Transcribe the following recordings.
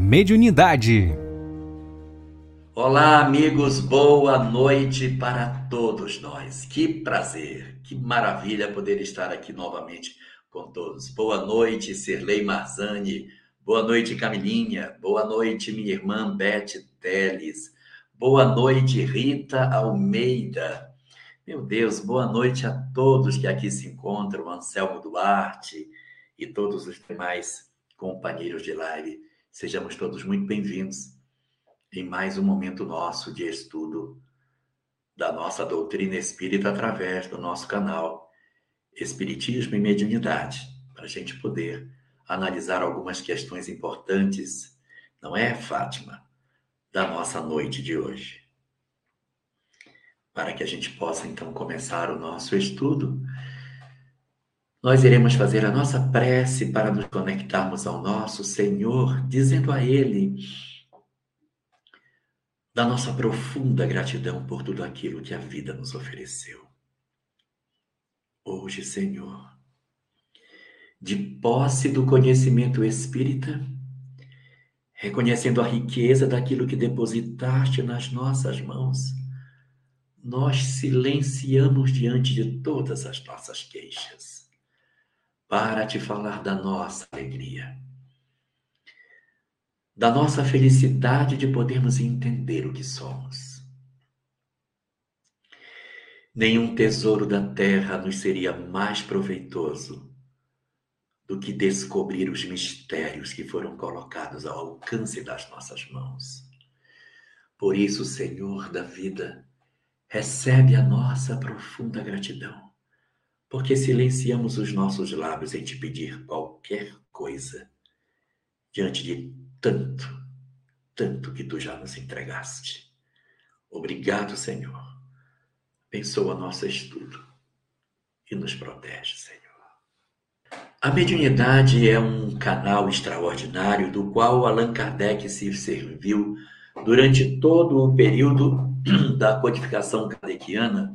Mediunidade. Olá, amigos, boa noite para todos nós. Que prazer, que maravilha poder estar aqui novamente com todos. Boa noite, Sirlei Marzani. Boa noite, Camilinha. Boa noite, minha irmã Beth Teles. Boa noite, Rita Almeida. Meu Deus, boa noite a todos que aqui se encontram, Anselmo Duarte e todos os demais companheiros de live. Sejamos todos muito bem-vindos em mais um momento nosso de estudo da nossa doutrina espírita através do nosso canal Espiritismo e Mediunidade, para a gente poder analisar algumas questões importantes, não é, Fátima, da nossa noite de hoje. Para que a gente possa então começar o nosso estudo, nós iremos fazer a nossa prece para nos conectarmos ao nosso Senhor, dizendo a Ele da nossa profunda gratidão por tudo aquilo que a vida nos ofereceu. Hoje, Senhor, de posse do conhecimento espírita, reconhecendo a riqueza daquilo que depositaste nas nossas mãos, nós silenciamos diante de todas as nossas queixas para te falar da nossa alegria, da nossa felicidade de podermos entender o que somos. Nenhum tesouro da terra nos seria mais proveitoso do que descobrir os mistérios que foram colocados ao alcance das nossas mãos. Por isso, Senhor da vida, recebe a nossa profunda gratidão porque silenciamos os nossos lábios em te pedir qualquer coisa diante de tanto, tanto que tu já nos entregaste. Obrigado, Senhor. Abençoa nosso estudo e nos protege, Senhor. A mediunidade é um canal extraordinário do qual Allan Kardec se serviu durante todo o período da codificação kardeciana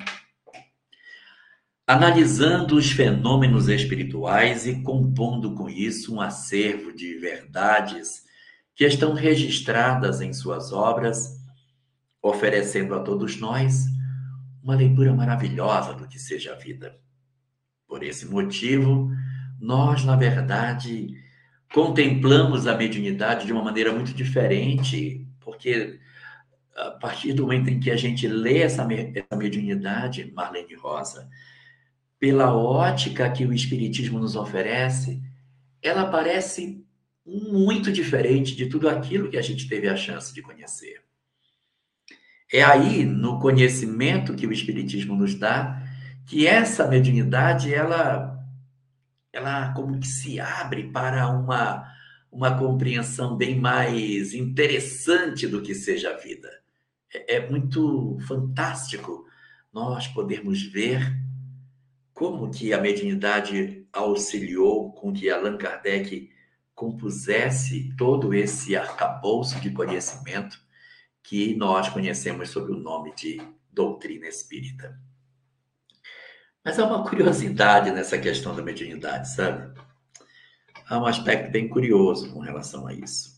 analisando os fenômenos espirituais e compondo com isso um acervo de verdades que estão registradas em suas obras, oferecendo a todos nós uma leitura maravilhosa do que seja a vida. Por esse motivo, nós, na verdade, contemplamos a mediunidade de uma maneira muito diferente, porque a partir do momento em que a gente lê essa, mediunidade, Marlene Rosa, pela ótica que o Espiritismo nos oferece, ela parece muito diferente de tudo aquilo que a gente teve a chance de conhecer. É aí, no conhecimento que o Espiritismo nos dá, que essa mediunidade, ela, ela como que se abre para uma, uma compreensão bem mais interessante do que seja a vida. É, é muito fantástico nós podermos ver como que a mediunidade auxiliou com que Allan Kardec compusesse todo esse arcabouço de conhecimento que nós conhecemos sob o nome de doutrina espírita. Mas há uma curiosidade nessa questão da mediunidade, sabe? Há um aspecto bem curioso com relação a isso.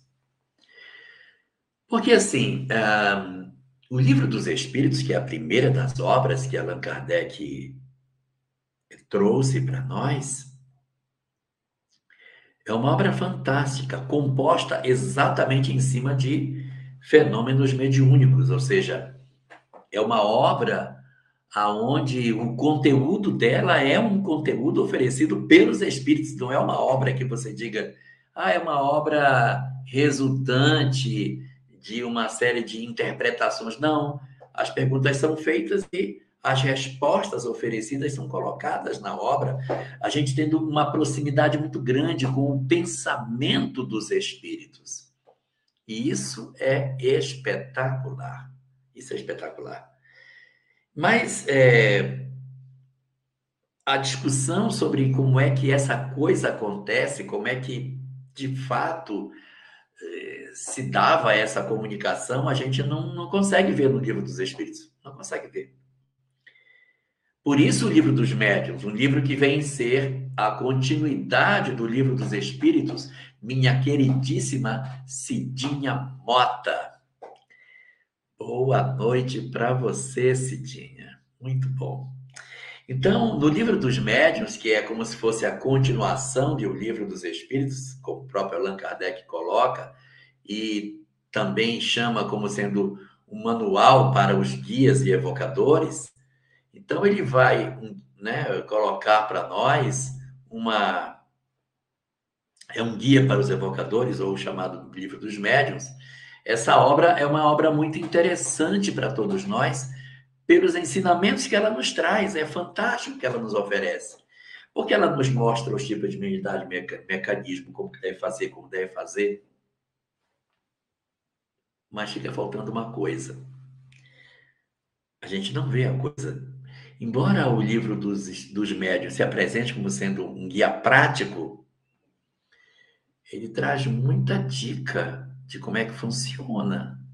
Porque, assim, um, o Livro dos Espíritos, que é a primeira das obras que Allan Kardec trouxe para nós é uma obra fantástica, composta exatamente em cima de fenômenos mediúnicos, ou seja, é uma obra aonde o conteúdo dela é um conteúdo oferecido pelos espíritos, não é uma obra que você diga, ah, é uma obra resultante de uma série de interpretações. Não, as perguntas são feitas e as respostas oferecidas são colocadas na obra, a gente tendo uma proximidade muito grande com o pensamento dos espíritos. E isso é espetacular. Isso é espetacular. Mas é, a discussão sobre como é que essa coisa acontece, como é que de fato é, se dava essa comunicação, a gente não, não consegue ver no livro dos Espíritos. Não consegue ver. Por isso, o livro dos médiuns, um livro que vem ser a continuidade do livro dos espíritos, minha queridíssima Cidinha Mota. Boa noite para você, Cidinha. Muito bom. Então, no livro dos médiuns, que é como se fosse a continuação de O Livro dos Espíritos, como o próprio Allan Kardec coloca, e também chama como sendo um manual para os guias e evocadores. Então, ele vai né, colocar para nós uma. É um guia para os evocadores, ou chamado Livro dos Médiuns. Essa obra é uma obra muito interessante para todos nós, pelos ensinamentos que ela nos traz. É fantástico que ela nos oferece. Porque ela nos mostra os tipos de mediunidade, mecanismo, como que deve fazer, como deve fazer. Mas fica faltando uma coisa. A gente não vê a coisa. Embora o livro dos, dos médios se apresente como sendo um guia prático, ele traz muita dica de como é que funciona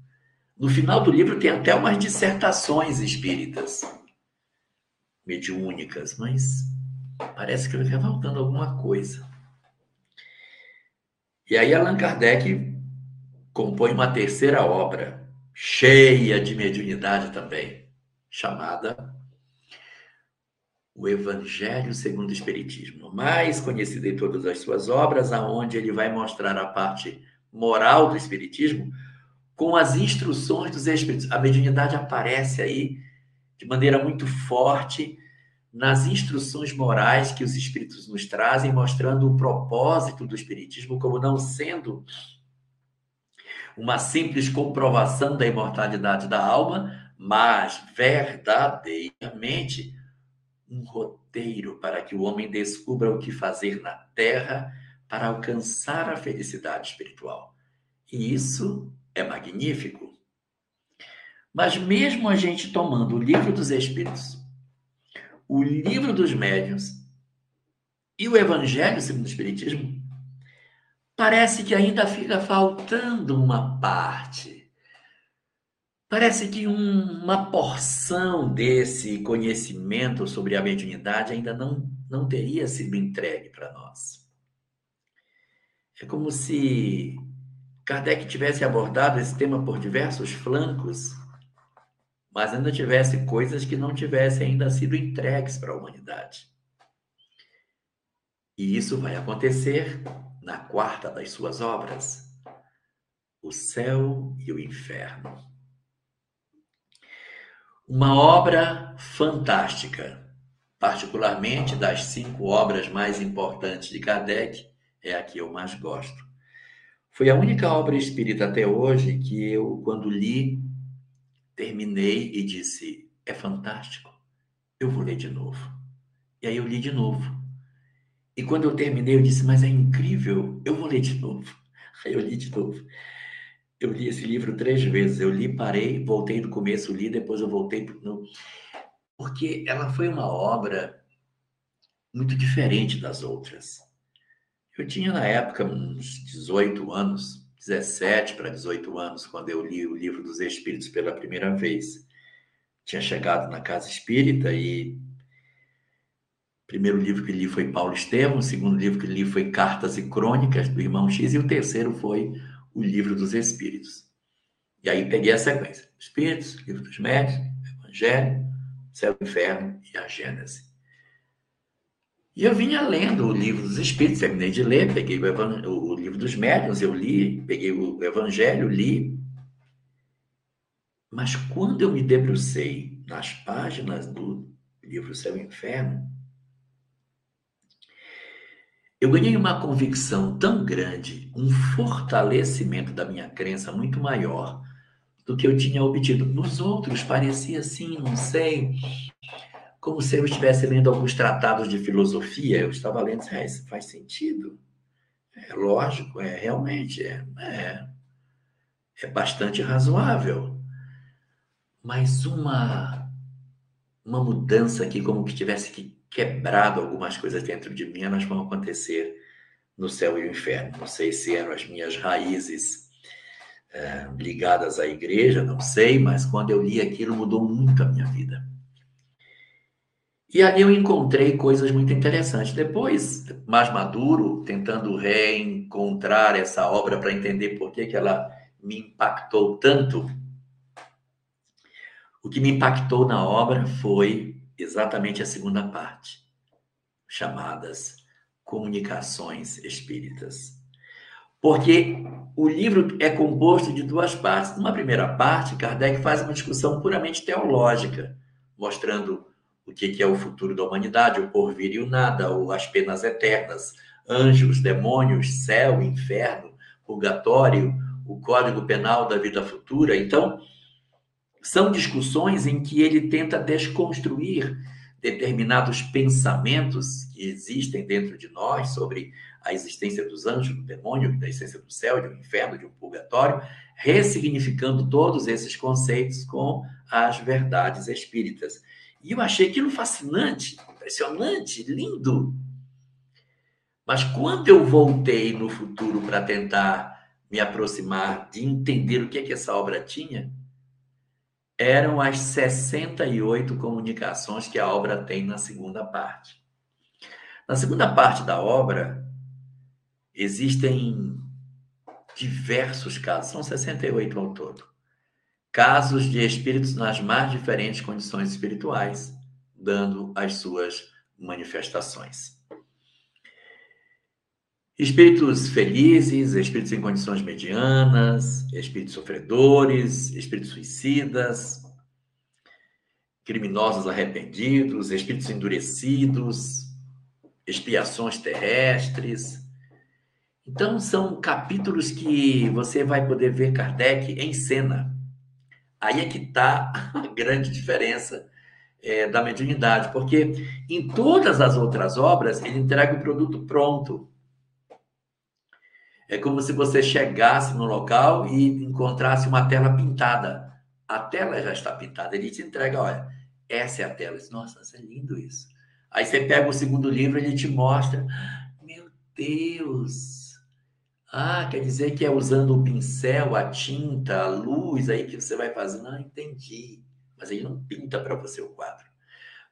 no final do livro tem até umas dissertações espíritas, mediúnicas, mas parece que vai faltando alguma coisa. E aí Allan Kardec compõe uma terceira obra, cheia de mediunidade também, chamada O Evangelho segundo o Espiritismo, mais conhecido em todas as suas obras, aonde ele vai mostrar a parte moral do Espiritismo, com as instruções dos Espíritos. A mediunidade aparece aí de maneira muito forte nas instruções morais que os Espíritos nos trazem, mostrando o propósito do Espiritismo como não sendo uma simples comprovação da imortalidade da alma, mas verdadeiramente um roteiro para que o homem descubra o que fazer na terra para alcançar a felicidade espiritual. E isso é magnífico. Mas mesmo a gente tomando o livro dos Espíritos, o livro dos médiuns e o Evangelho segundo o Espiritismo, parece que ainda fica faltando uma parte. Parece que um, uma porção desse conhecimento sobre a mediunidade ainda não, não teria sido entregue para nós. É como se Kardec tivesse abordado esse tema por diversos flancos, mas ainda tivesse coisas que não tivessem ainda sido entregues para a humanidade. E isso vai acontecer na quarta das suas obras, O Céu e o Inferno. Uma obra fantástica, particularmente das cinco obras mais importantes de Kardec, é a que eu mais gosto. Foi a única obra espírita até hoje que eu, quando li, terminei e disse: é fantástico, eu vou ler de novo. E aí eu li de novo. E quando eu terminei, eu disse: mas é incrível, eu vou ler de novo. Aí eu li de novo. Eu li esse livro três vezes. Eu li, parei, voltei do começo, li, depois eu voltei. No... Porque ela foi uma obra muito diferente das outras. Eu tinha na época uns 18 anos, 17 para 18 anos, quando eu li o livro dos Espíritos pela primeira vez. Tinha chegado na casa espírita e o primeiro livro que li foi Paulo Estevam, o segundo livro que li foi Cartas e Crônicas do Irmão X e o terceiro foi o Livro dos Espíritos. E aí peguei a sequência: Espíritos, Livro dos Médios, Evangelho, Céu e Inferno e a Gênese. E eu vinha lendo o livro dos Espíritos, terminei de ler, peguei o, o livro dos Médiuns, eu li, peguei o Evangelho, li. Mas quando eu me debrucei nas páginas do livro Céu e Inferno, eu ganhei uma convicção tão grande, um fortalecimento da minha crença muito maior do que eu tinha obtido. Nos outros parecia assim, não sei, como se eu estivesse lendo alguns tratados de filosofia. Eu estava lendo, ah, isso faz sentido. É lógico, é realmente, é, é, é bastante razoável. Mas uma, uma mudança aqui, como que tivesse que quebrado algumas coisas dentro de mim, elas vão acontecer no céu e no inferno. Não sei se eram as minhas raízes é, ligadas à igreja, não sei, mas quando eu li aquilo mudou muito a minha vida. E ali eu encontrei coisas muito interessantes. Depois, mais maduro, tentando reencontrar essa obra para entender por que, que ela me impactou tanto, o que me impactou na obra foi exatamente a segunda parte, chamadas Comunicações Espíritas. Porque o livro é composto de duas partes. Numa primeira parte, Kardec faz uma discussão puramente teológica, mostrando o que é o futuro da humanidade, o porvir e o nada, as penas eternas, anjos, demônios, céu, inferno, purgatório, o código penal da vida futura. Então, são discussões em que ele tenta desconstruir determinados pensamentos que existem dentro de nós sobre a existência dos anjos, do demônio, da existência do céu, de um inferno, de um purgatório, ressignificando todos esses conceitos com as verdades espíritas. E eu achei aquilo fascinante, impressionante, lindo. Mas quando eu voltei no futuro para tentar me aproximar de entender o que é que essa obra tinha, eram as 68 comunicações que a obra tem na segunda parte. Na segunda parte da obra, existem diversos casos, são 68 ao todo. Casos de espíritos nas mais diferentes condições espirituais, dando as suas manifestações. Espíritos felizes, espíritos em condições medianas, espíritos sofredores, espíritos suicidas, criminosos arrependidos, espíritos endurecidos, expiações terrestres. Então, são capítulos que você vai poder ver Kardec em cena. Aí é que está a grande diferença é, da mediunidade, porque em todas as outras obras ele entrega o produto pronto. É como se você chegasse no local e encontrasse uma tela pintada. A tela já está pintada. Ele te entrega, olha, essa é a tela. Nossa, é lindo isso. Aí você pega o segundo livro e ele te mostra. Meu Deus! Ah, quer dizer que é usando o pincel, a tinta, a luz aí que você vai fazer. Não, entendi. Mas ele não pinta para você o quadro.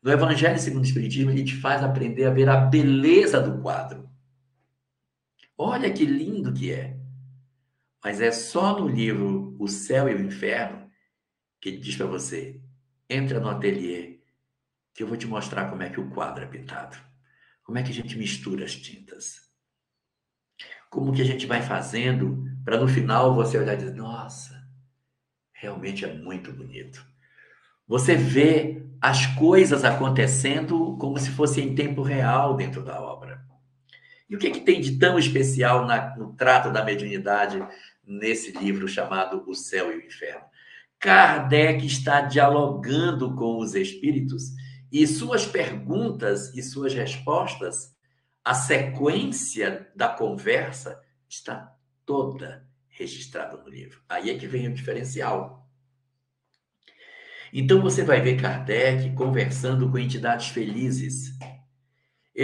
No Evangelho segundo o Espiritismo, ele te faz aprender a ver a beleza do quadro. Olha que lindo que é. Mas é só no livro O Céu e o Inferno que ele diz para você: entra no ateliê que eu vou te mostrar como é que o quadro é pintado. Como é que a gente mistura as tintas. Como que a gente vai fazendo para no final você olhar e dizer: nossa, realmente é muito bonito. Você vê as coisas acontecendo como se fosse em tempo real dentro da obra. E o que, é que tem de tão especial na, no trato da mediunidade nesse livro chamado O Céu e o Inferno? Kardec está dialogando com os espíritos e suas perguntas e suas respostas, a sequência da conversa está toda registrada no livro. Aí é que vem o diferencial. Então você vai ver Kardec conversando com entidades felizes,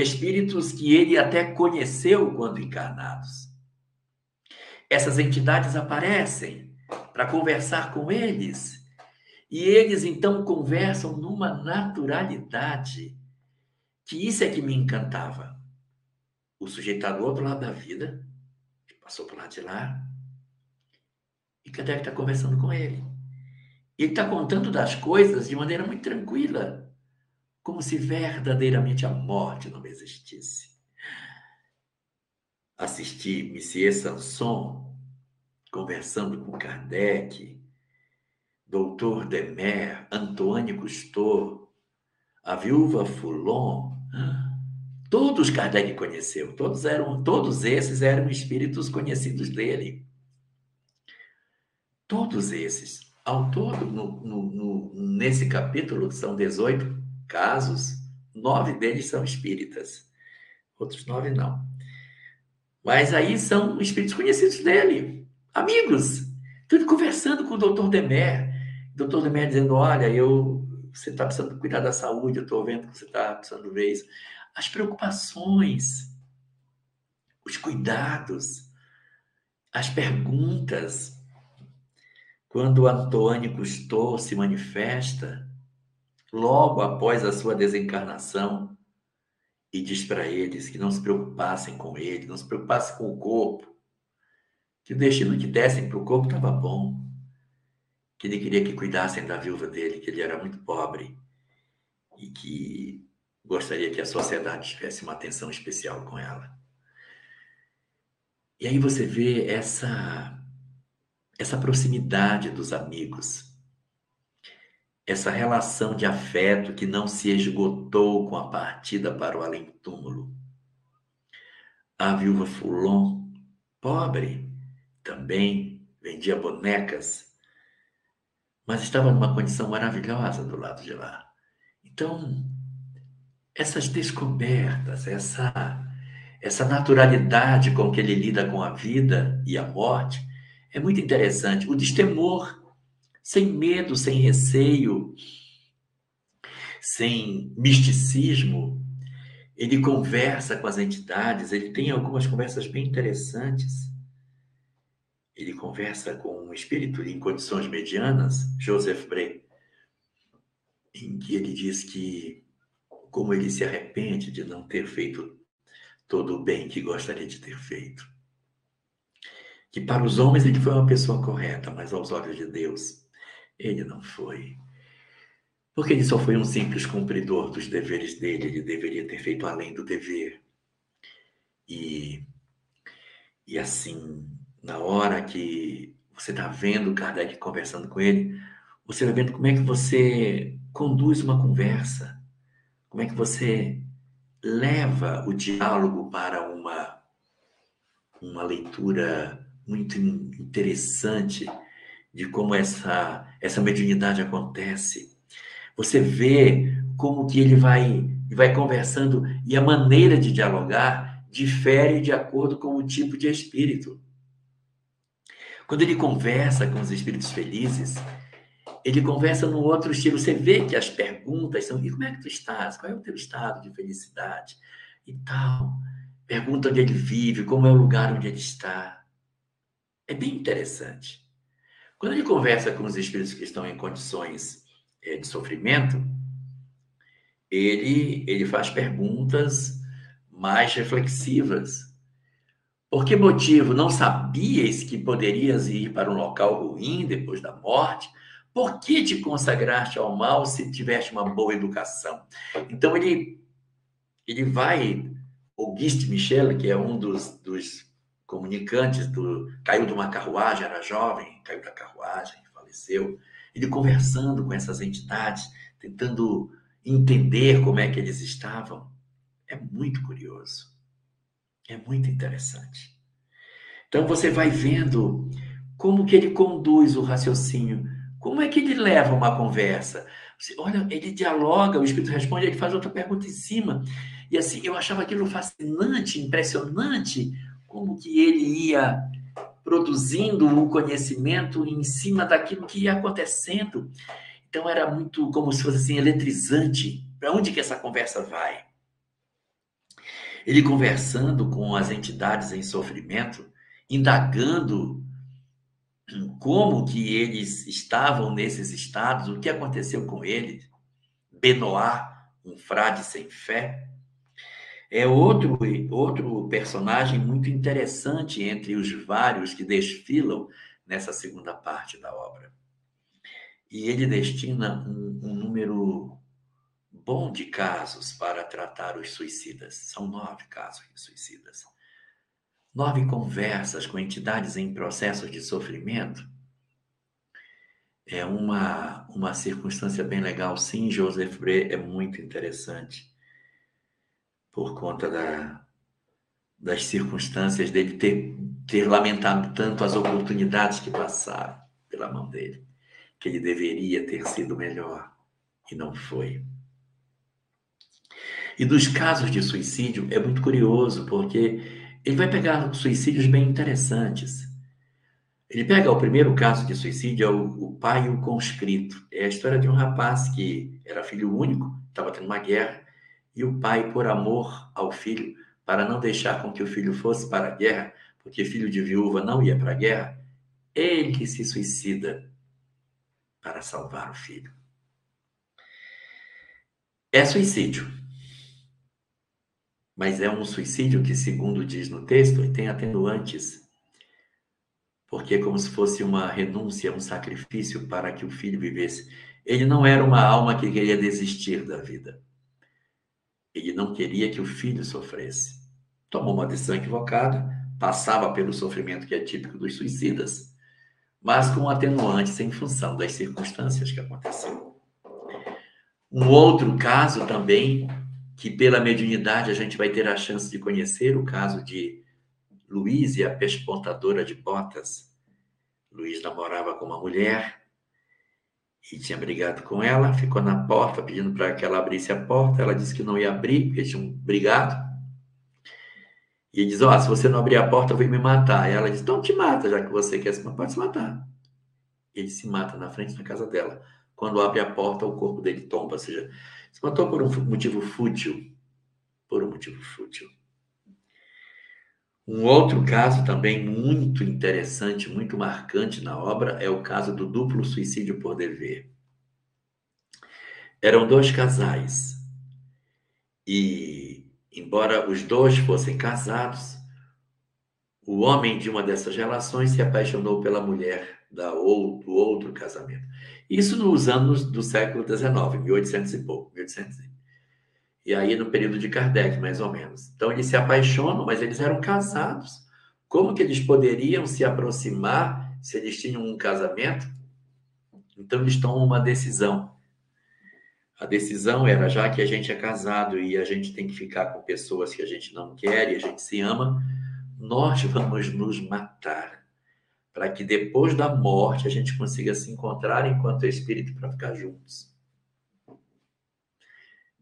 espíritos que ele até conheceu quando encarnados. Essas entidades aparecem para conversar com eles. E eles então conversam numa naturalidade que isso é que me encantava. O sujeito está do outro lado da vida, passou para lado de lá, e Kardec está conversando com ele. Ele está contando das coisas de maneira muito tranquila como se verdadeiramente a morte não existisse. Assisti Monsieur Sanson conversando com Kardec, Doutor Demer, Antônio Cousteau, a viúva Foulon, todos Kardec conheceu, todos eram, todos esses eram espíritos conhecidos dele. Todos esses, ao todo, no, no, no, nesse capítulo, são 18 casos, nove deles são espíritas, outros nove não. Mas aí são espíritos conhecidos dele, amigos. Tudo conversando com o doutor Demer. Doutor Demer dizendo: Olha, eu, você está precisando cuidar da saúde, eu estou vendo que você está precisando ver isso. As preocupações, os cuidados, as perguntas. Quando o Antônio Cousteau se manifesta, logo após a sua desencarnação e diz para eles que não se preocupassem com ele, não se preocupassem com o corpo, que o destino que dessem para o corpo estava bom, que ele queria que cuidassem da viúva dele, que ele era muito pobre e que gostaria que a sociedade tivesse uma atenção especial com ela. E aí você vê essa essa proximidade dos amigos, essa relação de afeto que não se esgotou com a partida para o além-túmulo. A viúva Fulon, pobre, também vendia bonecas, mas estava numa condição maravilhosa do lado de lá. Então, essas descobertas, essa essa naturalidade com que ele lida com a vida e a morte é muito interessante. O destemor, sem medo, sem receio, sem misticismo, ele conversa com as entidades, ele tem algumas conversas bem interessantes. Ele conversa com um espírito em condições medianas, Joseph Bray, em que ele diz que como ele se arrepende de não ter feito todo o bem que gostaria de ter feito. Que para os homens ele foi uma pessoa correta, mas aos olhos de Deus ele não foi. Porque ele só foi um simples cumpridor dos deveres dele, ele deveria ter feito além do dever. E, e assim, na hora que você está vendo Kardec conversando com ele, você vai vendo como é que você conduz uma conversa, como é que você leva o diálogo para uma, uma leitura muito interessante de como essa, essa mediunidade acontece. Você vê como que ele vai, vai conversando e a maneira de dialogar difere de acordo com o tipo de espírito. Quando ele conversa com os espíritos felizes, ele conversa num outro estilo. Você vê que as perguntas são: e como é que tu estás? Qual é o teu estado de felicidade? E tal. Pergunta onde ele vive, como é o lugar onde ele está. É bem interessante. Quando ele conversa com os espíritos que estão em condições é, de sofrimento, ele, ele faz perguntas mais reflexivas. Por que motivo não sabias que poderias ir para um local ruim depois da morte? Por que te consagraste ao mal se tiveste uma boa educação? Então ele ele vai Auguste Michel, que é um dos, dos comunicantes do caiu de uma carruagem, era jovem, caiu da carruagem, faleceu. Ele conversando com essas entidades, tentando entender como é que eles estavam. É muito curioso. É muito interessante. Então você vai vendo como que ele conduz o raciocínio como é que ele leva uma conversa? Você, olha, ele dialoga, o espírito responde, ele faz outra pergunta em cima. E assim, eu achava aquilo fascinante, impressionante, como que ele ia produzindo o conhecimento em cima daquilo que ia acontecendo. Então era muito como se fosse assim eletrizante. Para onde que essa conversa vai? Ele conversando com as entidades em sofrimento, indagando como que eles estavam nesses estados, o que aconteceu com eles. Benoit, um frade sem fé, é outro, outro personagem muito interessante entre os vários que desfilam nessa segunda parte da obra. E ele destina um, um número bom de casos para tratar os suicidas. São nove casos de suicidas nove conversas com entidades em processos de sofrimento, é uma, uma circunstância bem legal. Sim, Joseph Bray é muito interessante por conta da, das circunstâncias dele ter, ter lamentado tanto as oportunidades que passaram pela mão dele, que ele deveria ter sido melhor e não foi. E dos casos de suicídio é muito curioso, porque ele vai pegar suicídios bem interessantes. Ele pega o primeiro caso de suicídio, é o, o pai e o conscrito. É a história de um rapaz que era filho único, estava tendo uma guerra, e o pai, por amor ao filho, para não deixar com que o filho fosse para a guerra, porque filho de viúva não ia para a guerra, ele se suicida para salvar o filho. É suicídio. Mas é um suicídio que, segundo diz no texto, tem atenuantes. Porque é como se fosse uma renúncia, um sacrifício para que o filho vivesse. Ele não era uma alma que queria desistir da vida. Ele não queria que o filho sofresse. Tomou uma decisão equivocada, passava pelo sofrimento que é típico dos suicidas, mas com atenuantes em função das circunstâncias que aconteceram. Um outro caso também, que pela mediunidade a gente vai ter a chance de conhecer, o caso de Luiz e a pespontadora de botas. Luiz namorava com uma mulher e tinha brigado com ela, ficou na porta pedindo para que ela abrisse a porta. Ela disse que não ia abrir, porque tinham brigado. E diz: Ó, oh, se você não abrir a porta, eu vou me matar. E ela diz: Então te mata, já que você quer se matar, pode se matar. Ele se mata na frente da casa dela. Quando abre a porta, o corpo dele tomba. Ou seja, se matou por um motivo fútil. Por um motivo fútil. Um outro caso também muito interessante, muito marcante na obra é o caso do duplo suicídio por dever. Eram dois casais e, embora os dois fossem casados, o homem de uma dessas relações se apaixonou pela mulher da ou, do outro casamento. Isso nos anos do século XIX, 1800 e pouco, 1800 e aí no período de Kardec, mais ou menos. Então eles se apaixonam, mas eles eram casados. Como que eles poderiam se aproximar se eles tinham um casamento? Então eles tomam uma decisão. A decisão era, já que a gente é casado e a gente tem que ficar com pessoas que a gente não quer e a gente se ama, nós vamos nos matar para que depois da morte a gente consiga se encontrar enquanto espírito para ficar juntos.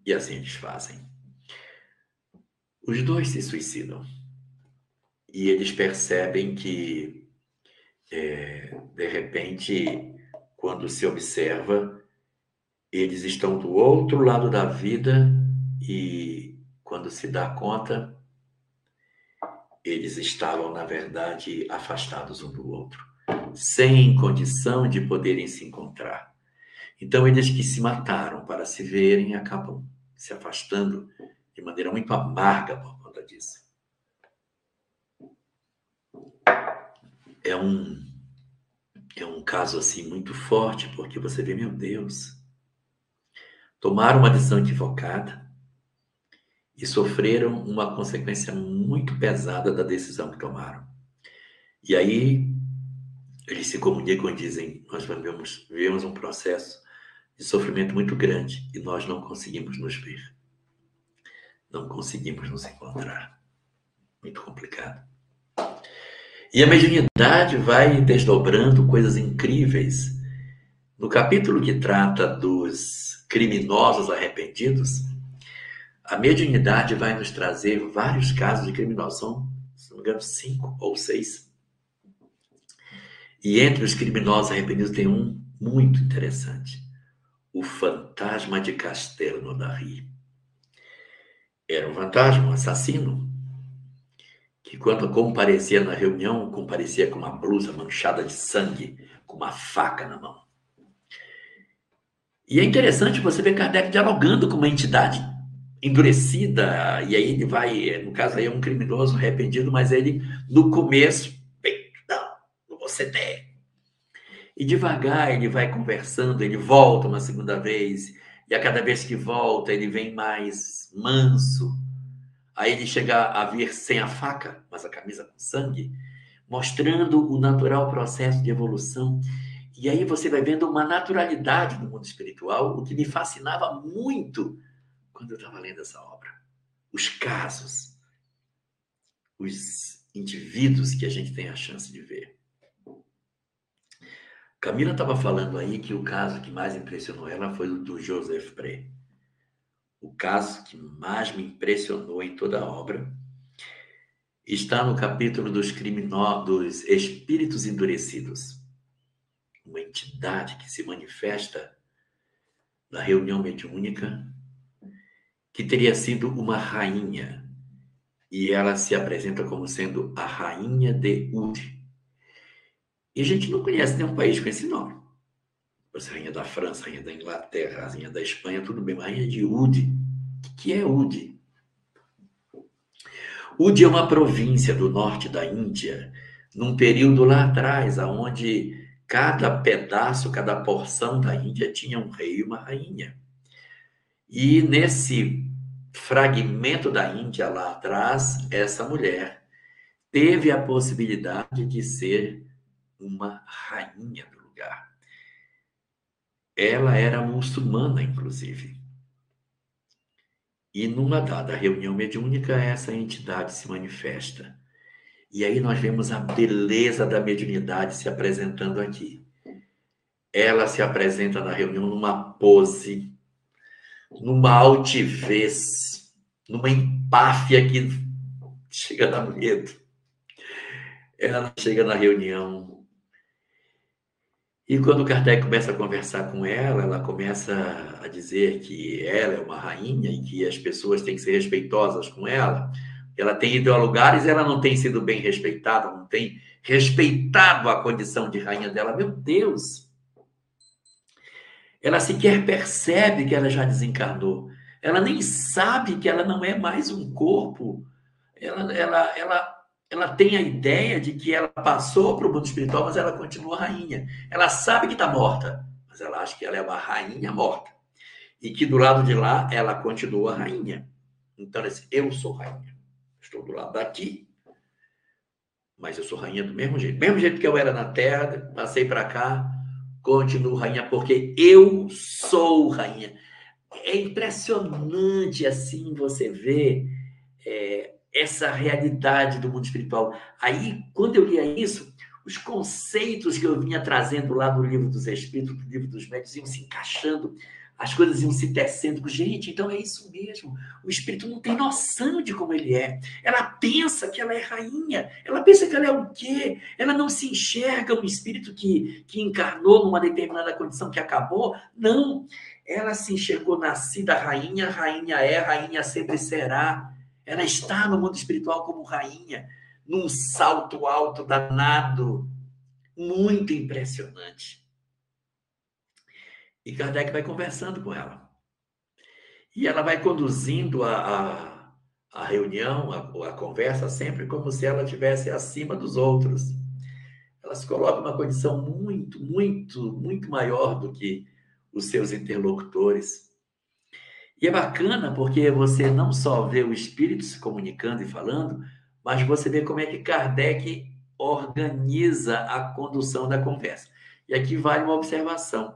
E assim eles fazem. Os dois se suicidam. E eles percebem que, é, de repente, quando se observa, eles estão do outro lado da vida e, quando se dá conta, eles estavam, na verdade, afastados um do outro, sem condição de poderem se encontrar. Então, eles que se mataram para se verem acabam se afastando de maneira muito amarga por conta disso. É um é um caso assim muito forte, porque você vê, meu Deus, tomaram uma decisão equivocada e sofreram uma consequência muito pesada da decisão que tomaram. E aí eles se comunicam e dizem: Nós vivemos, vivemos um processo de sofrimento muito grande e nós não conseguimos nos ver. Não conseguimos nos encontrar. Muito complicado. E a mediunidade vai desdobrando coisas incríveis. No capítulo que trata dos criminosos arrependidos, a mediunidade vai nos trazer vários casos de criminosos. São, se não me engano, cinco ou seis. E entre os criminosos arrependidos tem um muito interessante o fantasma de Castelno da Rie. Era um fantasma, um assassino, que quando comparecia na reunião, comparecia com uma blusa manchada de sangue, com uma faca na mão. E é interessante você ver Kardec dialogando com uma entidade endurecida, e aí ele vai, no caso aí é um criminoso arrependido, mas ele, no começo, bem, não, vou ceder, e devagar ele vai conversando, ele volta uma segunda vez, e a cada vez que volta ele vem mais manso. Aí ele chega a vir sem a faca, mas a camisa com sangue, mostrando o natural processo de evolução. E aí você vai vendo uma naturalidade no mundo espiritual, o que me fascinava muito quando eu estava lendo essa obra. Os casos, os indivíduos que a gente tem a chance de ver. Camila estava falando aí que o caso que mais impressionou ela foi o do Joseph Pré. O caso que mais me impressionou em toda a obra está no capítulo dos dos espíritos endurecidos. Uma entidade que se manifesta na reunião mediúnica que teria sido uma rainha e ela se apresenta como sendo a rainha de Ud. E a gente não conhece nenhum país com esse nome. Você rainha da França, rainha da Inglaterra, rainha da Espanha, tudo bem, mas rainha de Ude. O que é Ude? Ude é uma província do norte da Índia, num período lá atrás, onde cada pedaço, cada porção da Índia tinha um rei e uma rainha. E nesse fragmento da Índia lá atrás, essa mulher teve a possibilidade de ser uma rainha do lugar. Ela era muçulmana, inclusive. E numa dada reunião mediúnica, essa entidade se manifesta. E aí nós vemos a beleza da mediunidade se apresentando aqui. Ela se apresenta na reunião numa pose, numa altivez, numa empáfia que chega a dar medo. Ela chega na reunião e quando Kardec começa a conversar com ela, ela começa a dizer que ela é uma rainha e que as pessoas têm que ser respeitosas com ela. Ela tem ido a lugares e ela não tem sido bem respeitada, não tem respeitado a condição de rainha dela. Meu Deus! Ela sequer percebe que ela já desencarnou. Ela nem sabe que ela não é mais um corpo. Ela, ela, ela ela tem a ideia de que ela passou para o mundo espiritual, mas ela continua rainha. Ela sabe que está morta, mas ela acha que ela é uma rainha morta. E que do lado de lá ela continua rainha. Então ela diz: Eu sou rainha. Estou do lado daqui, mas eu sou rainha do mesmo jeito. Mesmo jeito que eu era na terra, passei para cá, continuo rainha, porque eu sou rainha. É impressionante assim você ver. É, essa realidade do mundo espiritual. Aí, quando eu lia isso, os conceitos que eu vinha trazendo lá no livro dos Espíritos, no livro dos Médios, iam se encaixando, as coisas iam se tecendo. Gente, então é isso mesmo. O espírito não tem noção de como ele é. Ela pensa que ela é rainha. Ela pensa que ela é o quê? Ela não se enxerga um espírito que, que encarnou numa determinada condição que acabou. Não. Ela se enxergou nascida rainha, rainha é, rainha sempre será. Ela está no mundo espiritual como rainha, num salto alto danado, muito impressionante. E Kardec vai conversando com ela. E ela vai conduzindo a, a, a reunião, a, a conversa, sempre como se ela estivesse acima dos outros. Ela se coloca numa condição muito, muito, muito maior do que os seus interlocutores. E é bacana porque você não só vê o espírito se comunicando e falando, mas você vê como é que Kardec organiza a condução da conversa. E aqui vale uma observação.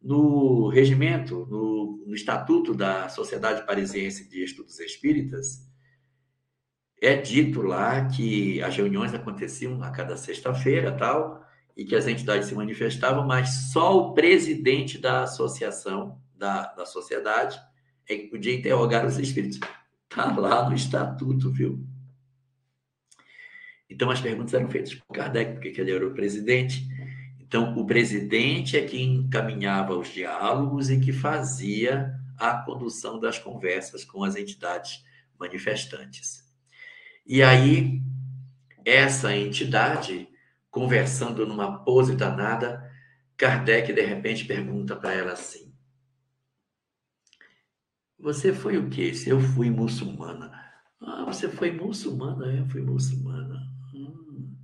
No regimento, no, no Estatuto da Sociedade Parisiense de Estudos Espíritas, é dito lá que as reuniões aconteciam a cada sexta-feira, tal, e que as entidades se manifestavam, mas só o presidente da associação, da, da sociedade, é que podia interrogar os espíritos. Está lá no estatuto, viu? Então, as perguntas eram feitas por Kardec, porque ele era o presidente. Então, o presidente é quem encaminhava os diálogos e que fazia a condução das conversas com as entidades manifestantes. E aí, essa entidade, conversando numa pose danada, Kardec, de repente, pergunta para ela assim: você foi o quê? Se eu fui muçulmana. Ah, você foi muçulmana? É, eu fui muçulmana. Hum.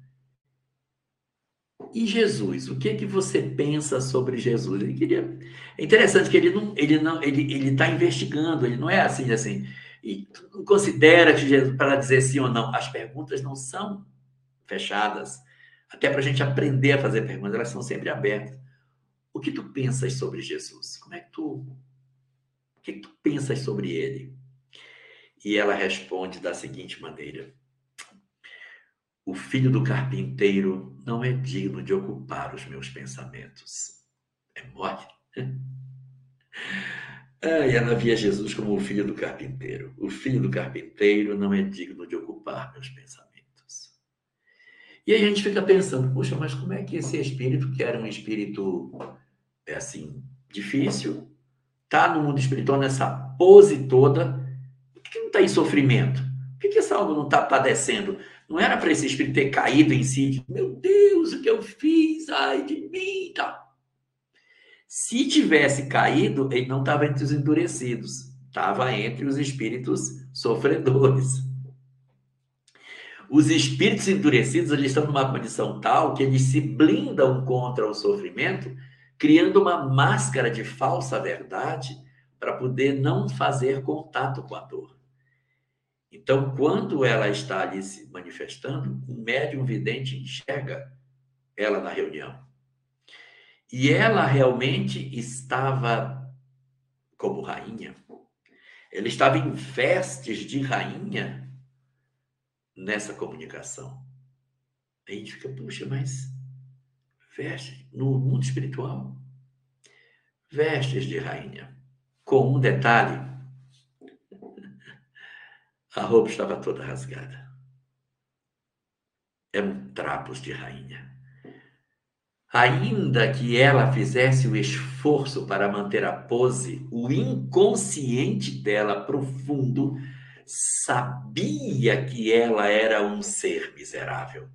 E Jesus? O que é que você pensa sobre Jesus? Ele queria. É interessante que ele não, ele não, ele, ele está investigando. Ele não é assim, assim. E considera que Jesus para dizer sim ou não. As perguntas não são fechadas. Até para a gente aprender a fazer perguntas, elas são sempre abertas. O que tu pensas sobre Jesus? Como é que tu que tu pensas sobre ele? E ela responde da seguinte maneira: O filho do carpinteiro não é digno de ocupar os meus pensamentos. É morte. Ah, e ela via Jesus como o filho do carpinteiro. O filho do carpinteiro não é digno de ocupar meus pensamentos. E a gente fica pensando, poxa, mas como é que esse espírito, que era um espírito, é assim, difícil, está no mundo espiritual nessa pose toda, por que não está em sofrimento? Por que, que essa alma não está padecendo? Não era para esse espírito ter caído em si, meu Deus, o que eu fiz, ai de mim, tá? Se tivesse caído, ele não estava entre os endurecidos, estava entre os espíritos sofredores. Os espíritos endurecidos eles estão numa condição tal que eles se blindam contra o sofrimento, criando uma máscara de falsa verdade para poder não fazer contato com a dor. Então, quando ela está ali se manifestando, o médium vidente enxerga ela na reunião. E ela realmente estava como rainha. Ela estava em vestes de rainha nessa comunicação. Aí a gente fica, puxa, mas veste no mundo espiritual, vestes de rainha. Com um detalhe, a roupa estava toda rasgada. Eram trapos de rainha. Ainda que ela fizesse o esforço para manter a pose, o inconsciente dela profundo sabia que ela era um ser miserável.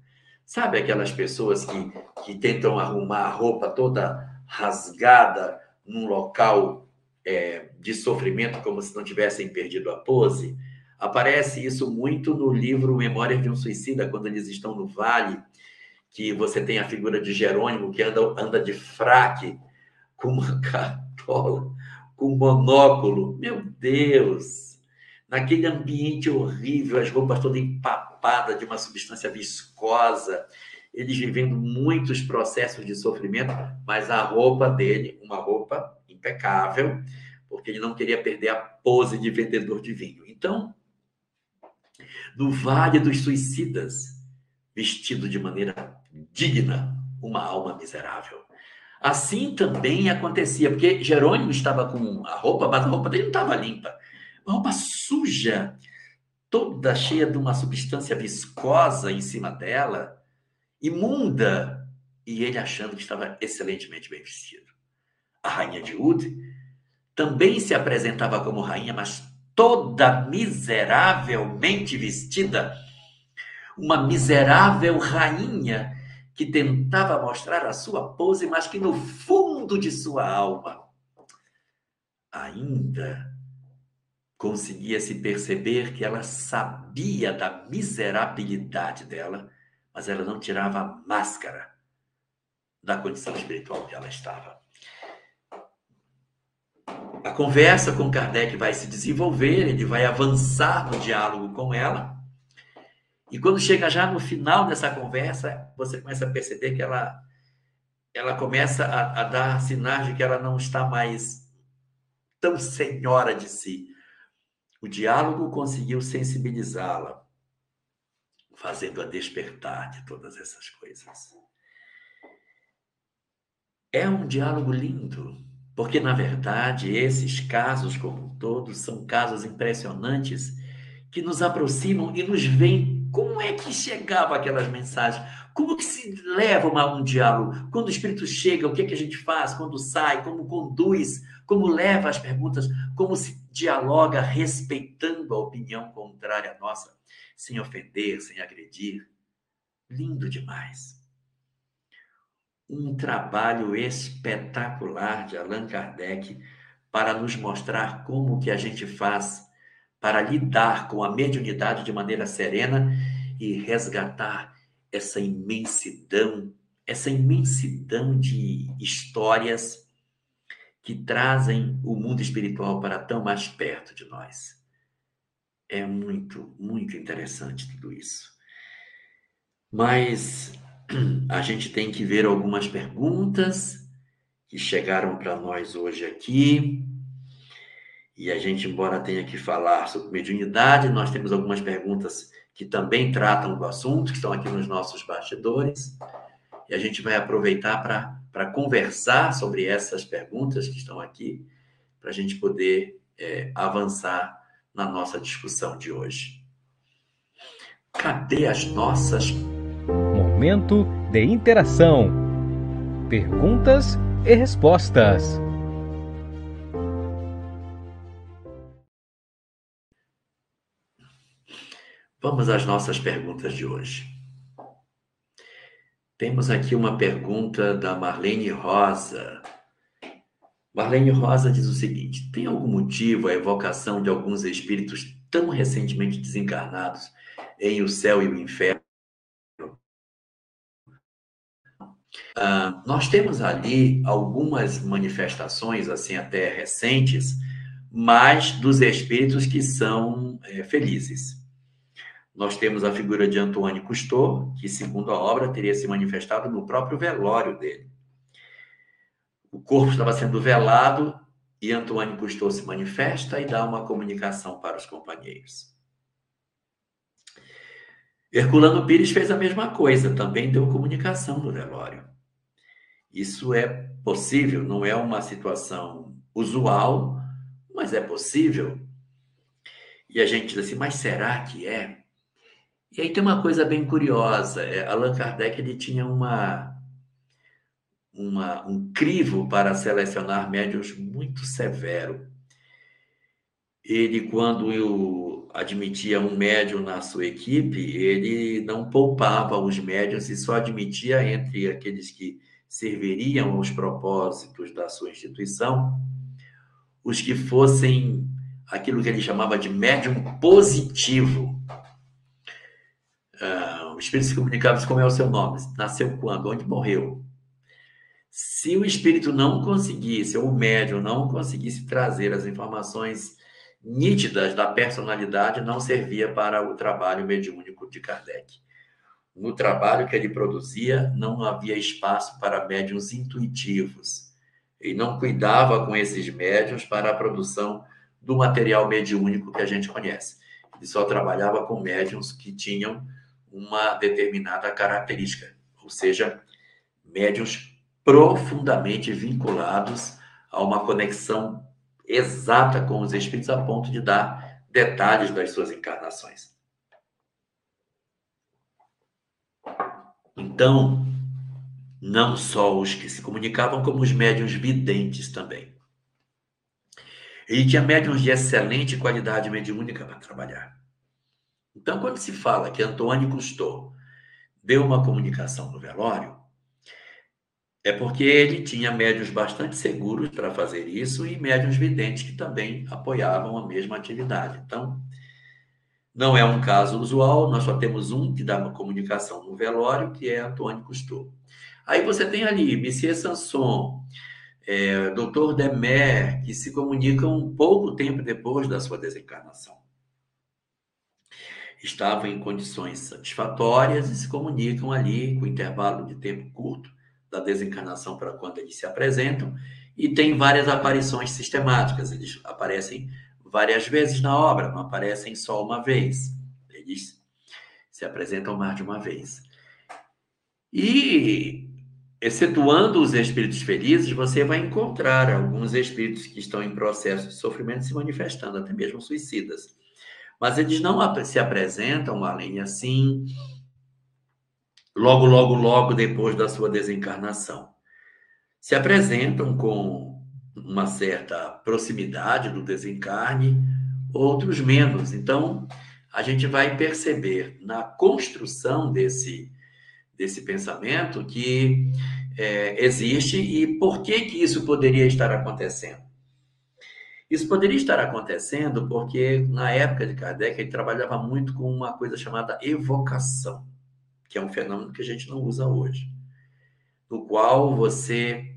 Sabe aquelas pessoas que, que tentam arrumar a roupa toda rasgada num local é, de sofrimento, como se não tivessem perdido a pose? Aparece isso muito no livro Memórias de um Suicida, quando eles estão no vale, que você tem a figura de Jerônimo que anda, anda de fraque, com uma cartola, com monóculo. Meu Deus! naquele ambiente horrível, as roupas todas empapadas de uma substância viscosa, eles vivendo muitos processos de sofrimento, mas a roupa dele, uma roupa impecável, porque ele não queria perder a pose de vendedor de vinho. Então, no Vale dos Suicidas, vestido de maneira digna, uma alma miserável. Assim também acontecia, porque Jerônimo estava com a roupa, mas a roupa dele não estava limpa uma roupa suja, toda cheia de uma substância viscosa em cima dela, imunda, e ele achando que estava excelentemente bem vestido. A rainha de Ud também se apresentava como rainha, mas toda miseravelmente vestida, uma miserável rainha que tentava mostrar a sua pose, mas que no fundo de sua alma ainda conseguia se perceber que ela sabia da miserabilidade dela, mas ela não tirava a máscara da condição espiritual que ela estava. A conversa com Kardec vai se desenvolver, ele vai avançar no diálogo com ela. E quando chega já no final dessa conversa, você começa a perceber que ela, ela começa a, a dar sinais de que ela não está mais tão senhora de si o diálogo conseguiu sensibilizá-la, fazendo-a despertar de todas essas coisas. É um diálogo lindo, porque, na verdade, esses casos, como todos, são casos impressionantes que nos aproximam e nos veem como é que chegava aquelas mensagens, como que se leva uma, um diálogo, quando o Espírito chega, o que, é que a gente faz, quando sai, como conduz, como leva as perguntas, como se dialoga respeitando a opinião contrária à nossa, sem ofender, sem agredir. Lindo demais. Um trabalho espetacular de Allan Kardec para nos mostrar como que a gente faz para lidar com a mediunidade de maneira serena e resgatar essa imensidão, essa imensidão de histórias que trazem o mundo espiritual para tão mais perto de nós. É muito, muito interessante tudo isso. Mas a gente tem que ver algumas perguntas que chegaram para nós hoje aqui. E a gente, embora tenha que falar sobre mediunidade, nós temos algumas perguntas que também tratam do assunto, que estão aqui nos nossos bastidores. E a gente vai aproveitar para conversar sobre essas perguntas que estão aqui, para a gente poder é, avançar na nossa discussão de hoje. Cadê as nossas. Momento de interação. Perguntas e respostas. Vamos às nossas perguntas de hoje. Temos aqui uma pergunta da Marlene Rosa. Marlene Rosa diz o seguinte: tem algum motivo a evocação de alguns espíritos tão recentemente desencarnados em o céu e o inferno? Uh, nós temos ali algumas manifestações, assim, até recentes, mas dos espíritos que são é, felizes. Nós temos a figura de Antoine Cousteau, que, segundo a obra, teria se manifestado no próprio velório dele. O corpo estava sendo velado e Antoine Cousteau se manifesta e dá uma comunicação para os companheiros. Herculano Pires fez a mesma coisa, também deu comunicação no velório. Isso é possível, não é uma situação usual, mas é possível. E a gente diz assim, mas será que é? E aí tem uma coisa bem curiosa. É, Allan Kardec ele tinha uma, uma, um crivo para selecionar médios muito severo. Ele, quando eu admitia um médium na sua equipe, ele não poupava os médios e só admitia entre aqueles que serviriam aos propósitos da sua instituição os que fossem aquilo que ele chamava de médium positivo. Espírito se comunicava como é o seu nome, nasceu quando, onde morreu. Se o espírito não conseguisse, ou o médium não conseguisse trazer as informações nítidas da personalidade, não servia para o trabalho mediúnico de Kardec. No trabalho que ele produzia, não havia espaço para médiums intuitivos. E não cuidava com esses médiums para a produção do material mediúnico que a gente conhece. Ele só trabalhava com médiums que tinham uma determinada característica, ou seja, médiums profundamente vinculados a uma conexão exata com os espíritos a ponto de dar detalhes das suas encarnações. Então, não só os que se comunicavam, como os médiums videntes também. Ele tinha médiums de excelente qualidade mediúnica para trabalhar. Então, quando se fala que Antônio Cousteau deu uma comunicação no velório, é porque ele tinha médios bastante seguros para fazer isso e médios videntes que também apoiavam a mesma atividade. Então, não é um caso usual, nós só temos um que dá uma comunicação no velório, que é Antônio Cousteau. Aí você tem ali Monsieur Sanson, é, Dr. Demer, que se comunicam um pouco tempo depois da sua desencarnação estavam em condições satisfatórias e se comunicam ali com intervalo de tempo curto da desencarnação para quando eles se apresentam e tem várias aparições sistemáticas. Eles aparecem várias vezes na obra, não aparecem só uma vez. Eles se apresentam mais de uma vez. E, excetuando os espíritos felizes, você vai encontrar alguns espíritos que estão em processo de sofrimento se manifestando, até mesmo suicidas. Mas eles não se apresentam, além assim, logo, logo, logo depois da sua desencarnação. Se apresentam com uma certa proximidade do desencarne, outros menos. Então, a gente vai perceber na construção desse, desse pensamento que é, existe e por que, que isso poderia estar acontecendo. Isso poderia estar acontecendo porque, na época de Kardec, ele trabalhava muito com uma coisa chamada evocação, que é um fenômeno que a gente não usa hoje, no qual você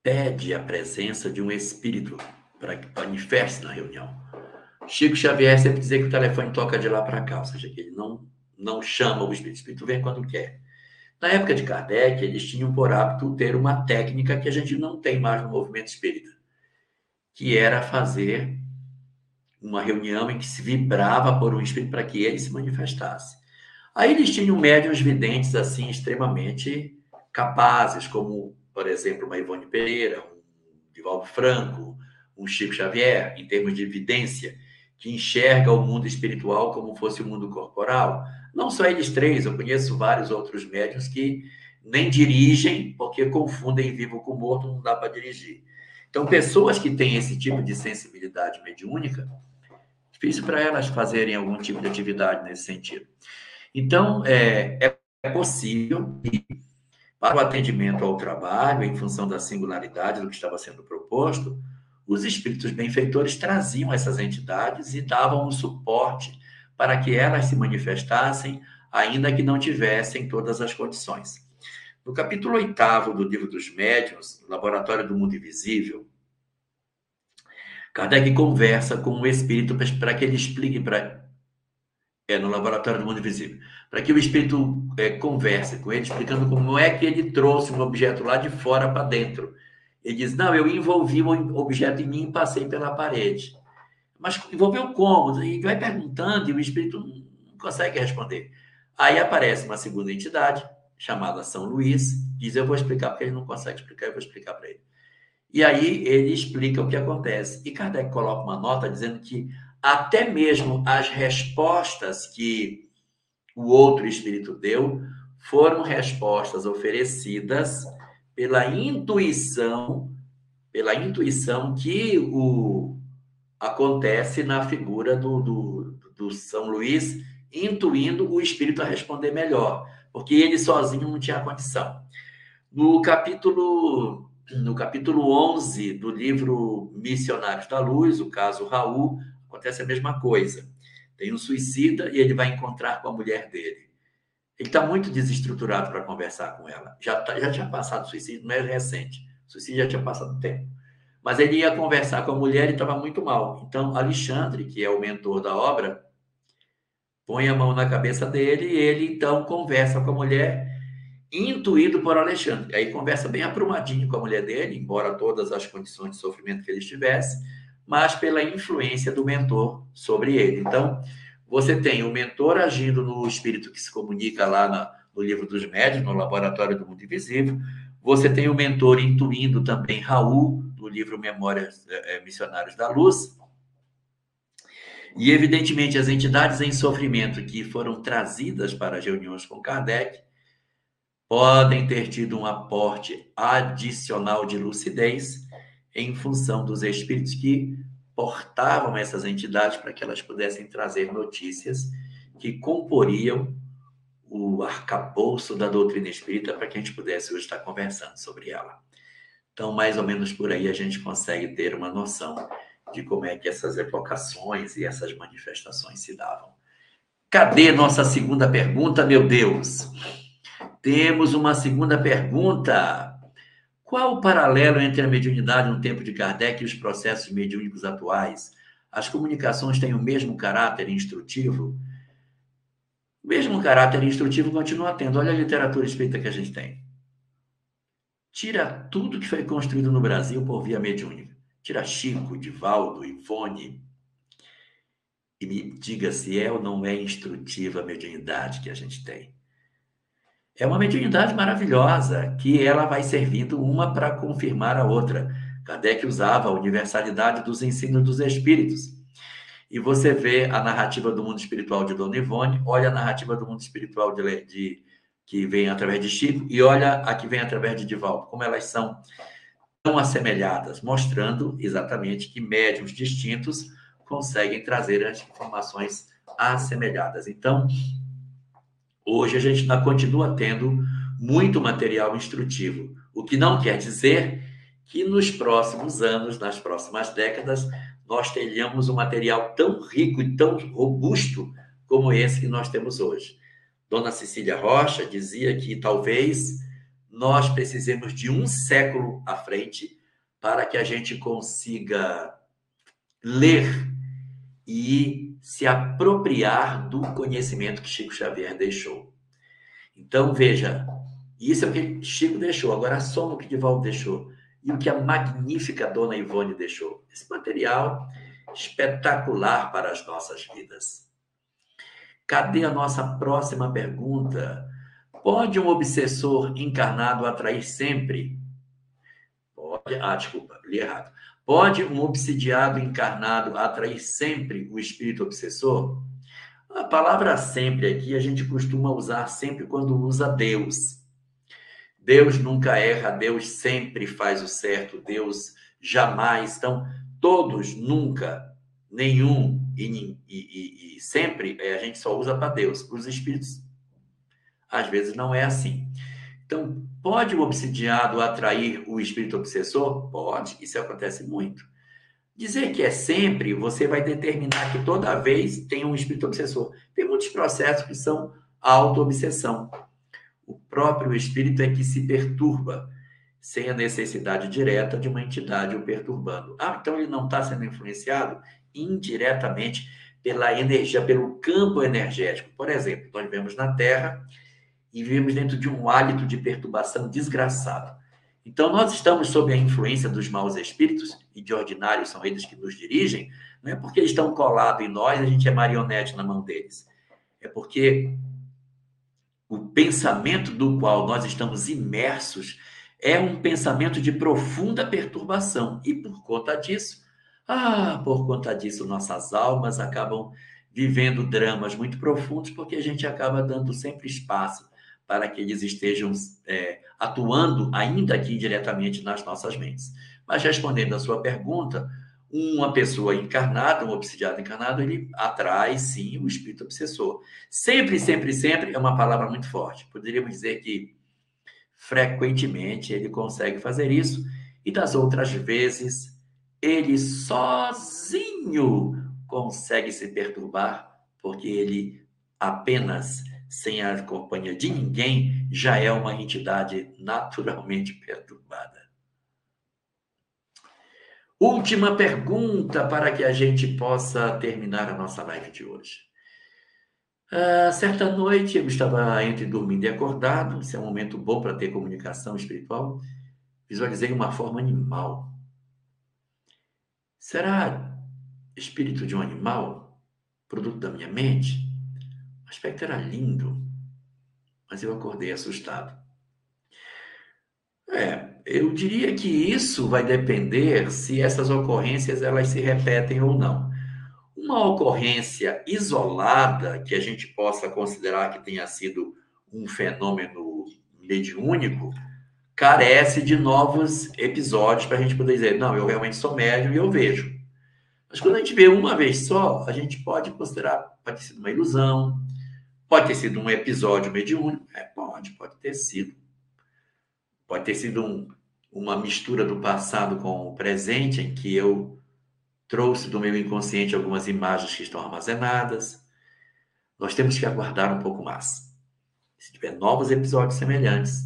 pede a presença de um espírito para que manifeste na reunião. Chico Xavier sempre dizia que o telefone toca de lá para cá, ou seja, que ele não, não chama o espírito, o espírito vem quando quer. Na época de Kardec, eles tinham por hábito ter uma técnica que a gente não tem mais no movimento espírita que era fazer uma reunião em que se vibrava por um espírito para que ele se manifestasse. Aí eles tinham médiuns videntes assim extremamente capazes, como, por exemplo, uma Ivone Pereira, um Divaldo Franco, um Chico Xavier, em termos de evidência, que enxerga o mundo espiritual como fosse o mundo corporal. Não só eles três, eu conheço vários outros médiuns que nem dirigem, porque confundem vivo com morto, não dá para dirigir. Então, pessoas que têm esse tipo de sensibilidade mediúnica, difícil para elas fazerem algum tipo de atividade nesse sentido. Então, é, é possível que Para o atendimento ao trabalho, em função da singularidade do que estava sendo proposto, os espíritos benfeitores traziam essas entidades e davam o suporte para que elas se manifestassem, ainda que não tivessem todas as condições. No capítulo 8 do livro dos médiuns, Laboratório do Mundo Invisível, Kardec conversa com o espírito para que ele explique para é no laboratório do mundo invisível, para que o espírito é, converse com ele, explicando como é que ele trouxe um objeto lá de fora para dentro. Ele diz: Não, eu envolvi o objeto em mim e passei pela parede. Mas envolveu como? E vai perguntando e o espírito não consegue responder. Aí aparece uma segunda entidade, chamada São Luís, diz: Eu vou explicar, porque ele não consegue explicar, eu vou explicar para ele. E aí ele explica o que acontece. E Kardec coloca uma nota dizendo que até mesmo as respostas que o outro espírito deu foram respostas oferecidas pela intuição, pela intuição que o acontece na figura do, do, do São Luís, intuindo o espírito a responder melhor, porque ele sozinho não tinha condição. No capítulo no capítulo 11 do livro Missionários da Luz, o caso Raul, acontece a mesma coisa. Tem um suicida e ele vai encontrar com a mulher dele. Ele está muito desestruturado para conversar com ela. Já, tá, já tinha passado suicídio, não é recente. O suicídio já tinha passado tempo. Mas ele ia conversar com a mulher e estava muito mal. Então, Alexandre, que é o mentor da obra, põe a mão na cabeça dele e ele então conversa com a mulher, intuído por Alexandre. Aí conversa bem aprumadinho com a mulher dele, embora todas as condições de sofrimento que ele estivesse mas pela influência do mentor sobre ele. Então, você tem o mentor agindo no espírito que se comunica lá na, no livro dos médios, no laboratório do mundo invisível. Você tem o mentor intuindo também Raul, no livro Memórias é, Missionários da Luz. E, evidentemente, as entidades em sofrimento que foram trazidas para as reuniões com Kardec podem ter tido um aporte adicional de lucidez em função dos espíritos que portavam essas entidades para que elas pudessem trazer notícias que comporiam o arcabouço da doutrina espírita para que a gente pudesse hoje estar conversando sobre ela. Então, mais ou menos por aí a gente consegue ter uma noção de como é que essas evocações e essas manifestações se davam. Cadê nossa segunda pergunta, meu Deus? Temos uma segunda pergunta. Qual o paralelo entre a mediunidade no tempo de Kardec e os processos mediúnicos atuais? As comunicações têm o mesmo caráter instrutivo? O mesmo caráter instrutivo continua tendo. Olha a literatura espírita que a gente tem. Tira tudo que foi construído no Brasil por via mediúnica. Tira Chico, Divaldo, Ivone. E me diga se é ou não é instrutiva a mediunidade que a gente tem. É uma mediunidade maravilhosa, que ela vai servindo uma para confirmar a outra. Kardec usava a universalidade dos ensinos dos espíritos. E você vê a narrativa do mundo espiritual de Dona Ivone, olha a narrativa do mundo espiritual de, de que vem através de Chico e olha a que vem através de Divaldo, como elas são tão assemelhadas, mostrando exatamente que médiums distintos conseguem trazer as informações assemelhadas. Então, Hoje a gente ainda continua tendo muito material instrutivo, o que não quer dizer que nos próximos anos, nas próximas décadas, nós tenhamos um material tão rico e tão robusto como esse que nós temos hoje. Dona Cecília Rocha dizia que talvez nós precisemos de um século à frente para que a gente consiga ler e se apropriar do conhecimento que Chico Xavier deixou. Então, veja, isso é o que Chico deixou. Agora, soma o que Divaldo deixou e o que a magnífica Dona Ivone deixou. Esse material espetacular para as nossas vidas. Cadê a nossa próxima pergunta? Pode um obsessor encarnado atrair sempre? Pode. Ah, desculpa, li errado. Pode um obsidiado encarnado atrair sempre o espírito obsessor? A palavra sempre aqui a gente costuma usar sempre quando usa Deus. Deus nunca erra, Deus sempre faz o certo, Deus jamais. Então, todos, nunca, nenhum e, e, e sempre é, a gente só usa para Deus. Para os espíritos, às vezes não é assim. Então, pode o obsidiado atrair o espírito obsessor? Pode, isso acontece muito. Dizer que é sempre, você vai determinar que toda vez tem um espírito obsessor. Tem muitos processos que são auto-obsessão. O próprio espírito é que se perturba, sem a necessidade direta de uma entidade o perturbando. Ah, então ele não está sendo influenciado indiretamente pela energia, pelo campo energético. Por exemplo, nós vivemos na Terra e vivemos dentro de um hálito de perturbação desgraçado. Então, nós estamos sob a influência dos maus espíritos, e de ordinário são eles que nos dirigem, não é porque eles estão colados em nós, a gente é marionete na mão deles. É porque o pensamento do qual nós estamos imersos é um pensamento de profunda perturbação. E por conta disso, ah, por conta disso, nossas almas acabam vivendo dramas muito profundos, porque a gente acaba dando sempre espaço para que eles estejam é, atuando, ainda aqui diretamente nas nossas mentes. Mas respondendo à sua pergunta, uma pessoa encarnada, um obsidiado encarnado, ele atrai sim o espírito obsessor. Sempre, sempre, sempre é uma palavra muito forte. Poderíamos dizer que frequentemente ele consegue fazer isso, e das outras vezes ele sozinho consegue se perturbar, porque ele apenas sem a companhia de ninguém, já é uma entidade naturalmente perturbada. Última pergunta para que a gente possa terminar a nossa live de hoje. Uh, certa noite eu estava entre dormindo e acordado, esse é um momento bom para ter comunicação espiritual. Visualizei uma forma animal. Será espírito de um animal, produto da minha mente? O aspecto era lindo, mas eu acordei assustado. É, eu diria que isso vai depender se essas ocorrências elas se repetem ou não. Uma ocorrência isolada que a gente possa considerar que tenha sido um fenômeno mediúnico carece de novos episódios para a gente poder dizer, não, eu realmente sou médium e eu vejo. Mas quando a gente vê uma vez só, a gente pode considerar, pode ser uma ilusão, Pode ter sido um episódio mediúnico? É, pode, pode ter sido. Pode ter sido um, uma mistura do passado com o presente, em que eu trouxe do meu inconsciente algumas imagens que estão armazenadas. Nós temos que aguardar um pouco mais. Se tiver novos episódios semelhantes,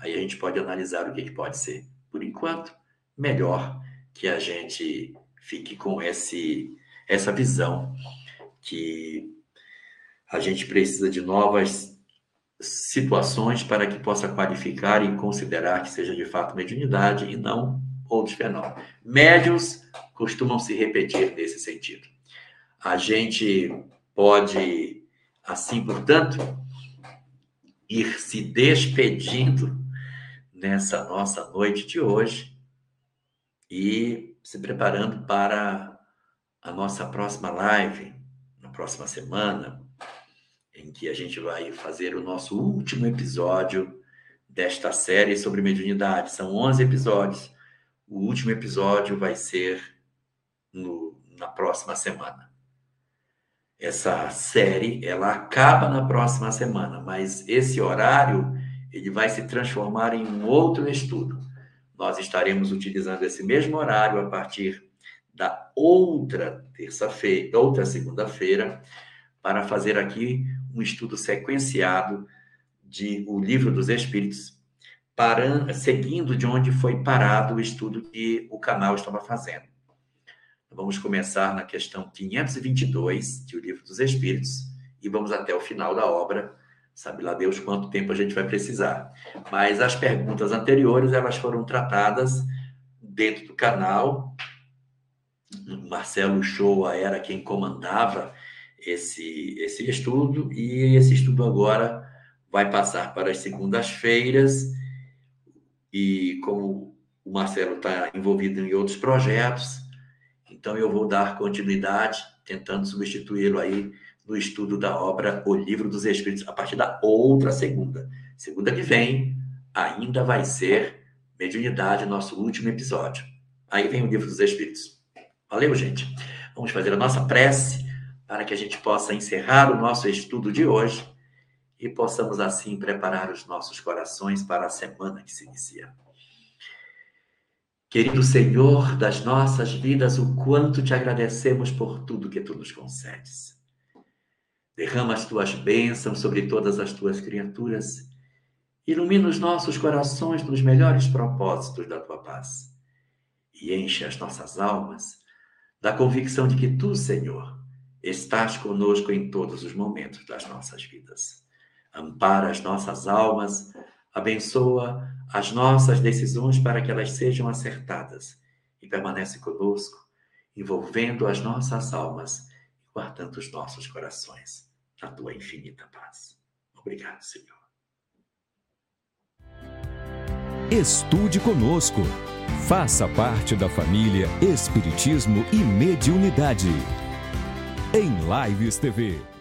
aí a gente pode analisar o que, que pode ser. Por enquanto, melhor que a gente fique com esse, essa visão que a gente precisa de novas situações para que possa qualificar e considerar que seja de fato mediunidade e não outros fenômenos. Médios costumam se repetir nesse sentido. A gente pode, assim, portanto, ir se despedindo nessa nossa noite de hoje e se preparando para a nossa próxima live, na próxima semana, em que a gente vai fazer o nosso último episódio desta série sobre mediunidade. São 11 episódios. O último episódio vai ser no, na próxima semana. Essa série, ela acaba na próxima semana, mas esse horário, ele vai se transformar em um outro estudo. Nós estaremos utilizando esse mesmo horário a partir da outra terça-feira, outra segunda-feira, para fazer aqui um estudo sequenciado de O Livro dos Espíritos, parando, seguindo de onde foi parado o estudo que o canal estava fazendo. Vamos começar na questão 522 de O Livro dos Espíritos e vamos até o final da obra. Sabe lá Deus quanto tempo a gente vai precisar. Mas as perguntas anteriores, elas foram tratadas dentro do canal. Marcelo Shoa era quem comandava esse, esse estudo, e esse estudo agora vai passar para as segundas-feiras, e como o Marcelo está envolvido em outros projetos, então eu vou dar continuidade, tentando substituí-lo aí no estudo da obra O Livro dos Espíritos, a partir da outra segunda. Segunda que vem, ainda vai ser Mediunidade, nosso último episódio. Aí vem o Livro dos Espíritos. Valeu, gente. Vamos fazer a nossa prece para que a gente possa encerrar o nosso estudo de hoje e possamos assim preparar os nossos corações para a semana que se inicia. Querido Senhor das nossas vidas, o quanto te agradecemos por tudo que tu nos concedes. Derrama as tuas bênçãos sobre todas as tuas criaturas. Ilumina os nossos corações nos melhores propósitos da tua paz. E enche as nossas almas da convicção de que tu, Senhor, estás conosco em todos os momentos das nossas vidas. Ampara as nossas almas, abençoa as nossas decisões para que elas sejam acertadas e permanece conosco, envolvendo as nossas almas e guardando os nossos corações na tua infinita paz. Obrigado, Senhor. Estude conosco. Faça parte da família Espiritismo e Mediunidade. Em Lives TV.